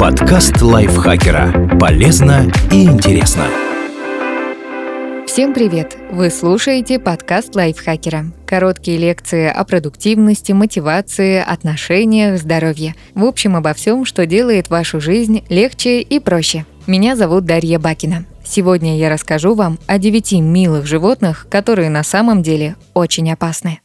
Подкаст лайфхакера. Полезно и интересно. Всем привет! Вы слушаете подкаст лайфхакера. Короткие лекции о продуктивности, мотивации, отношениях, здоровье. В общем, обо всем, что делает вашу жизнь легче и проще. Меня зовут Дарья Бакина. Сегодня я расскажу вам о девяти милых животных, которые на самом деле очень опасны.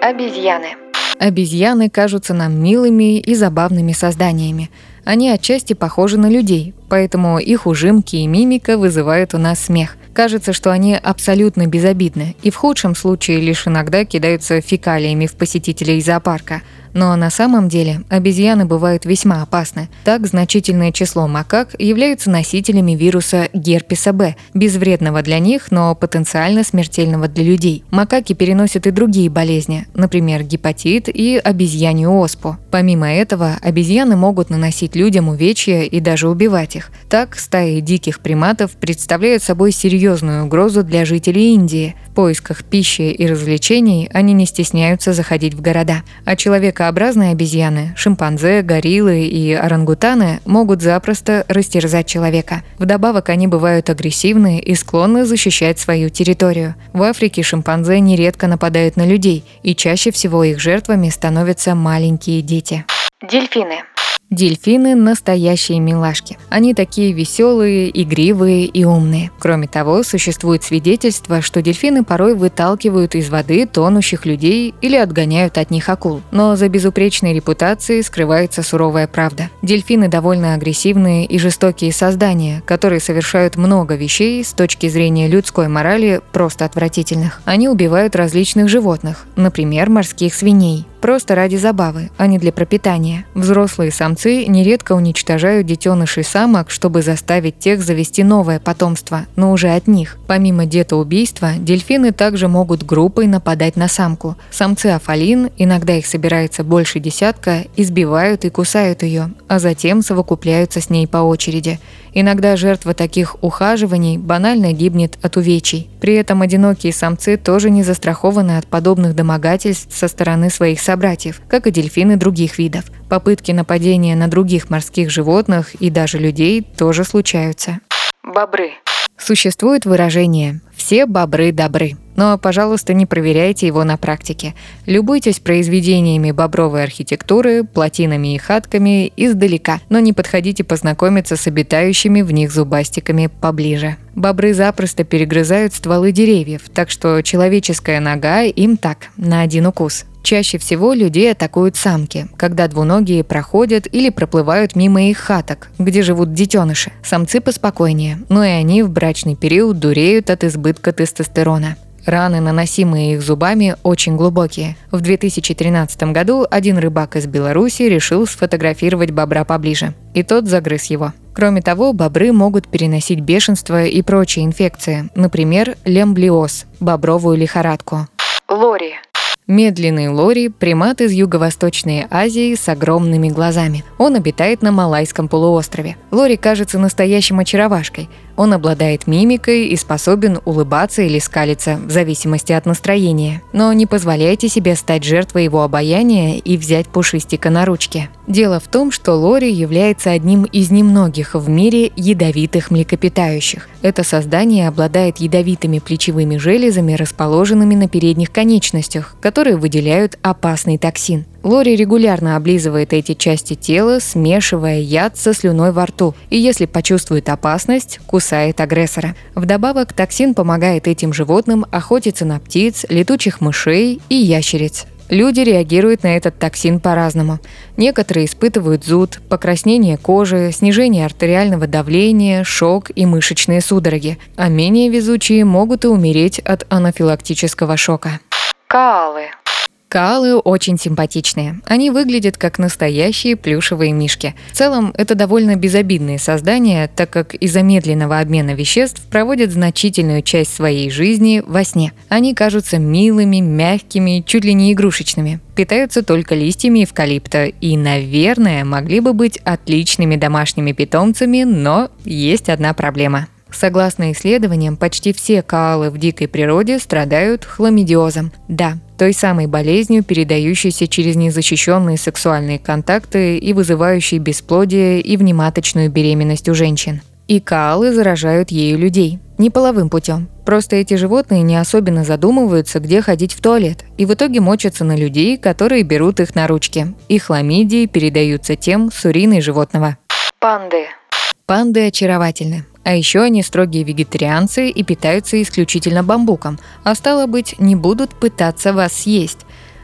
Обезьяны. Обезьяны кажутся нам милыми и забавными созданиями. Они отчасти похожи на людей, поэтому их ужимки и мимика вызывают у нас смех. Кажется, что они абсолютно безобидны и в худшем случае лишь иногда кидаются фекалиями в посетителей зоопарка – но на самом деле обезьяны бывают весьма опасны. Так, значительное число макак являются носителями вируса герпеса Б, безвредного для них, но потенциально смертельного для людей. Макаки переносят и другие болезни, например, гепатит и обезьянью оспу. Помимо этого, обезьяны могут наносить людям увечья и даже убивать их. Так, стаи диких приматов представляют собой серьезную угрозу для жителей Индии. Поисках пищи и развлечений они не стесняются заходить в города. А человекообразные обезьяны, шимпанзе, гориллы и орангутаны могут запросто растерзать человека. Вдобавок они бывают агрессивны и склонны защищать свою территорию. В Африке шимпанзе нередко нападают на людей, и чаще всего их жертвами становятся маленькие дети. Дельфины. Дельфины – настоящие милашки. Они такие веселые, игривые и умные. Кроме того, существует свидетельство, что дельфины порой выталкивают из воды тонущих людей или отгоняют от них акул. Но за безупречной репутацией скрывается суровая правда. Дельфины довольно агрессивные и жестокие создания, которые совершают много вещей с точки зрения людской морали просто отвратительных. Они убивают различных животных, например, морских свиней, просто ради забавы, а не для пропитания. Взрослые самцы нередко уничтожают детенышей самок, чтобы заставить тех завести новое потомство, но уже от них. Помимо детоубийства, дельфины также могут группой нападать на самку. Самцы афалин, иногда их собирается больше десятка, избивают и кусают ее, а затем совокупляются с ней по очереди. Иногда жертва таких ухаживаний банально гибнет от увечий. При этом одинокие самцы тоже не застрахованы от подобных домогательств со стороны своих собратьев, как и дельфины других видов. Попытки нападения на других морских животных и даже людей тоже случаются. Бобры. Существует выражение «все бобры добры». Но, пожалуйста, не проверяйте его на практике. Любуйтесь произведениями бобровой архитектуры, плотинами и хатками издалека, но не подходите познакомиться с обитающими в них зубастиками поближе. Бобры запросто перегрызают стволы деревьев, так что человеческая нога им так, на один укус. Чаще всего людей атакуют самки, когда двуногие проходят или проплывают мимо их хаток, где живут детеныши. Самцы поспокойнее, но и они в брачный период дуреют от избытка тестостерона. Раны, наносимые их зубами, очень глубокие. В 2013 году один рыбак из Беларуси решил сфотографировать бобра поближе, и тот загрыз его. Кроме того, бобры могут переносить бешенство и прочие инфекции, например, лемблиоз – бобровую лихорадку. Лори Медленный лори – примат из Юго-Восточной Азии с огромными глазами. Он обитает на Малайском полуострове. Лори кажется настоящим очаровашкой. Он обладает мимикой и способен улыбаться или скалиться, в зависимости от настроения. Но не позволяйте себе стать жертвой его обаяния и взять пушистика на ручки. Дело в том, что лори является одним из немногих в мире ядовитых млекопитающих. Это создание обладает ядовитыми плечевыми железами, расположенными на передних конечностях, которые выделяют опасный токсин. Лори регулярно облизывает эти части тела, смешивая яд со слюной во рту, и если почувствует опасность, кусает агрессора. Вдобавок, токсин помогает этим животным охотиться на птиц, летучих мышей и ящериц. Люди реагируют на этот токсин по-разному. Некоторые испытывают зуд, покраснение кожи, снижение артериального давления, шок и мышечные судороги, а менее везучие могут и умереть от анафилактического шока. Каалы Каалы очень симпатичные. Они выглядят как настоящие плюшевые мишки. В целом, это довольно безобидные создания, так как из-за медленного обмена веществ проводят значительную часть своей жизни во сне. Они кажутся милыми, мягкими, чуть ли не игрушечными. Питаются только листьями эвкалипта и, наверное, могли бы быть отличными домашними питомцами, но есть одна проблема – Согласно исследованиям, почти все коалы в дикой природе страдают хламидиозом. Да, той самой болезнью, передающейся через незащищенные сексуальные контакты и вызывающей бесплодие и внематочную беременность у женщин. И коалы заражают ею людей. Не половым путем. Просто эти животные не особенно задумываются, где ходить в туалет, и в итоге мочатся на людей, которые берут их на ручки. И хламидии передаются тем с уриной животного. Панды. Панды очаровательны. А еще они строгие вегетарианцы и питаются исключительно бамбуком, а стало быть, не будут пытаться вас съесть.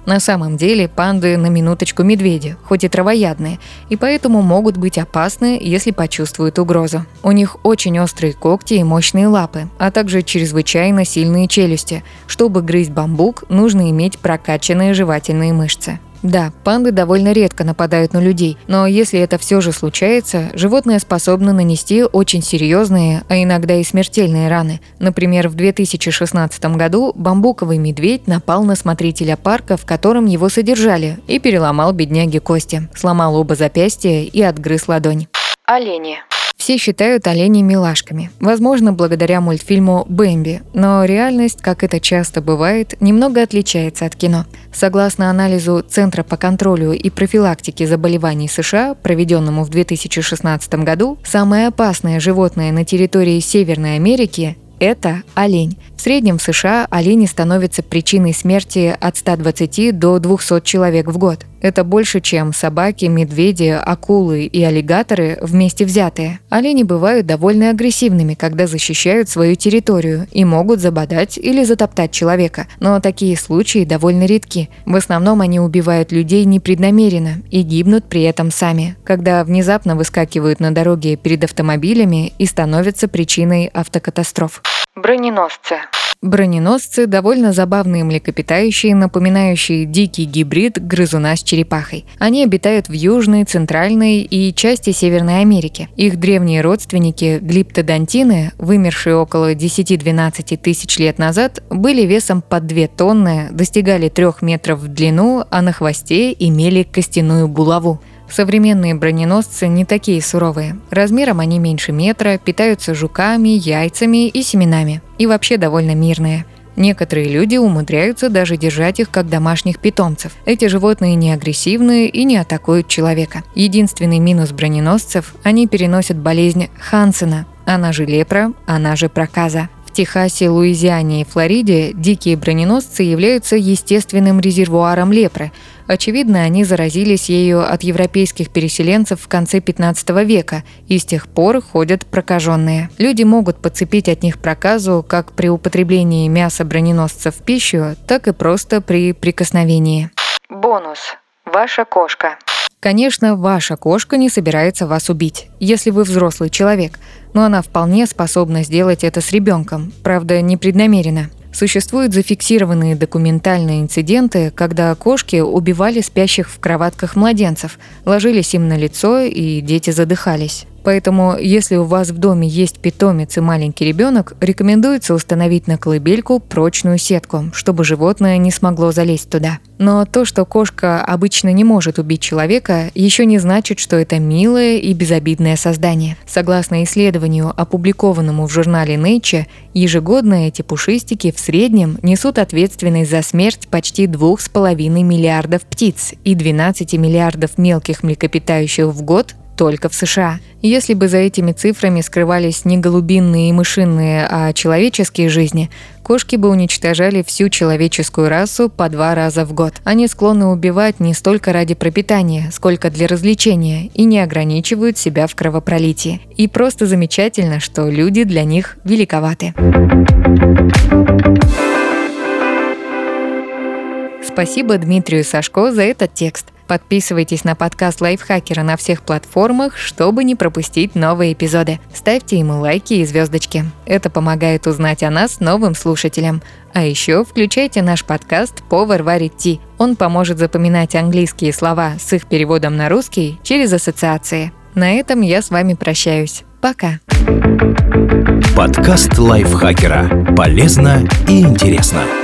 На самом деле панды на минуточку медведи, хоть и травоядные, и поэтому могут быть опасны, если почувствуют угрозу. У них очень острые когти и мощные лапы, а также чрезвычайно сильные челюсти. Чтобы грызть бамбук, нужно иметь прокачанные жевательные мышцы. Да, панды довольно редко нападают на людей, но если это все же случается, животные способны нанести очень серьезные, а иногда и смертельные раны. Например, в 2016 году бамбуковый медведь напал на смотрителя парка, в котором его содержали, и переломал бедняге кости, сломал оба запястья и отгрыз ладонь. Олени. Все считают оленей милашками, возможно, благодаря мультфильму «Бэмби», но реальность, как это часто бывает, немного отличается от кино. Согласно анализу Центра по контролю и профилактике заболеваний США, проведенному в 2016 году, самое опасное животное на территории Северной Америки это олень. В среднем в США олени становятся причиной смерти от 120 до 200 человек в год. Это больше, чем собаки, медведи, акулы и аллигаторы вместе взятые. Олени бывают довольно агрессивными, когда защищают свою территорию и могут забодать или затоптать человека. Но такие случаи довольно редки. В основном они убивают людей непреднамеренно и гибнут при этом сами, когда внезапно выскакивают на дороге перед автомобилями и становятся причиной автокатастроф. Броненосцы. Броненосцы – довольно забавные млекопитающие, напоминающие дикий гибрид грызуна с черепахой. Они обитают в Южной, Центральной и части Северной Америки. Их древние родственники – глиптодонтины, вымершие около 10-12 тысяч лет назад, были весом под 2 тонны, достигали 3 метров в длину, а на хвосте имели костяную булаву. Современные броненосцы не такие суровые. Размером они меньше метра, питаются жуками, яйцами и семенами. И вообще довольно мирные. Некоторые люди умудряются даже держать их как домашних питомцев. Эти животные не агрессивны и не атакуют человека. Единственный минус броненосцев – они переносят болезнь Хансена, она же лепра, она же проказа. Техасе, Луизиане и Флориде дикие броненосцы являются естественным резервуаром лепры. Очевидно, они заразились ею от европейских переселенцев в конце 15 века и с тех пор ходят прокаженные. Люди могут подцепить от них проказу как при употреблении мяса броненосцев в пищу, так и просто при прикосновении. Бонус. Ваша кошка. Конечно, ваша кошка не собирается вас убить, если вы взрослый человек, но она вполне способна сделать это с ребенком, правда, непреднамеренно. Существуют зафиксированные документальные инциденты, когда кошки убивали спящих в кроватках младенцев, ложились им на лицо и дети задыхались. Поэтому, если у вас в доме есть питомец и маленький ребенок, рекомендуется установить на колыбельку прочную сетку, чтобы животное не смогло залезть туда. Но то, что кошка обычно не может убить человека, еще не значит, что это милое и безобидное создание. Согласно исследованию, опубликованному в журнале Nature, ежегодно эти пушистики в среднем несут ответственность за смерть почти 2,5 миллиардов птиц и 12 миллиардов мелких млекопитающих в год только в США. Если бы за этими цифрами скрывались не голубинные и мышиные, а человеческие жизни, кошки бы уничтожали всю человеческую расу по два раза в год. Они склонны убивать не столько ради пропитания, сколько для развлечения и не ограничивают себя в кровопролитии. И просто замечательно, что люди для них великоваты. Спасибо Дмитрию Сашко за этот текст. Подписывайтесь на подкаст Лайфхакера на всех платформах, чтобы не пропустить новые эпизоды. Ставьте ему лайки и звездочки. Это помогает узнать о нас новым слушателям. А еще включайте наш подкаст «Повар варит ти». Он поможет запоминать английские слова с их переводом на русский через ассоциации. На этом я с вами прощаюсь. Пока. Подкаст Лайфхакера. Полезно и интересно.